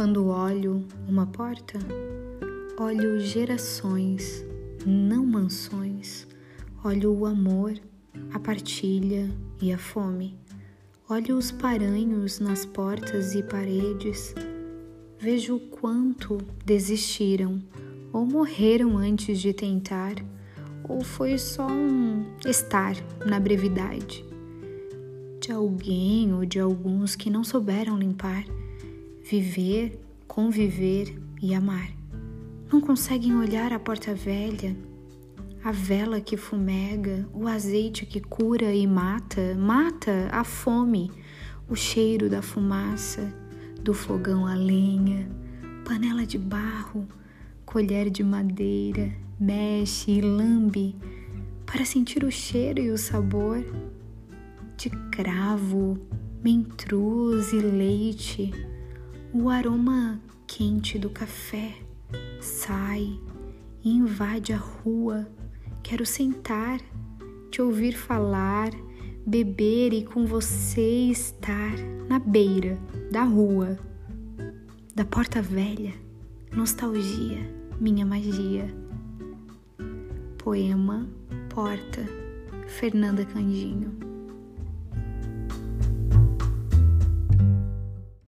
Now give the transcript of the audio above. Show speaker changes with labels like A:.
A: Quando olho uma porta, olho gerações, não mansões. Olho o amor, a partilha e a fome. Olho os paranhos nas portas e paredes. Vejo o quanto desistiram ou morreram antes de tentar, ou foi só um estar na brevidade de alguém ou de alguns que não souberam limpar, viver, conviver e amar. Não conseguem olhar a porta velha a vela que fumega, o azeite que cura e mata, mata a fome, o cheiro da fumaça, do fogão a lenha, panela de barro, colher de madeira, mexe e lambe para sentir o cheiro e o sabor de cravo, mentruz e leite, o aroma quente do café sai e invade a rua Quero sentar, te ouvir falar, beber e com você estar na beira da rua, da porta velha, nostalgia, minha magia. Poema Porta, Fernanda Candinho.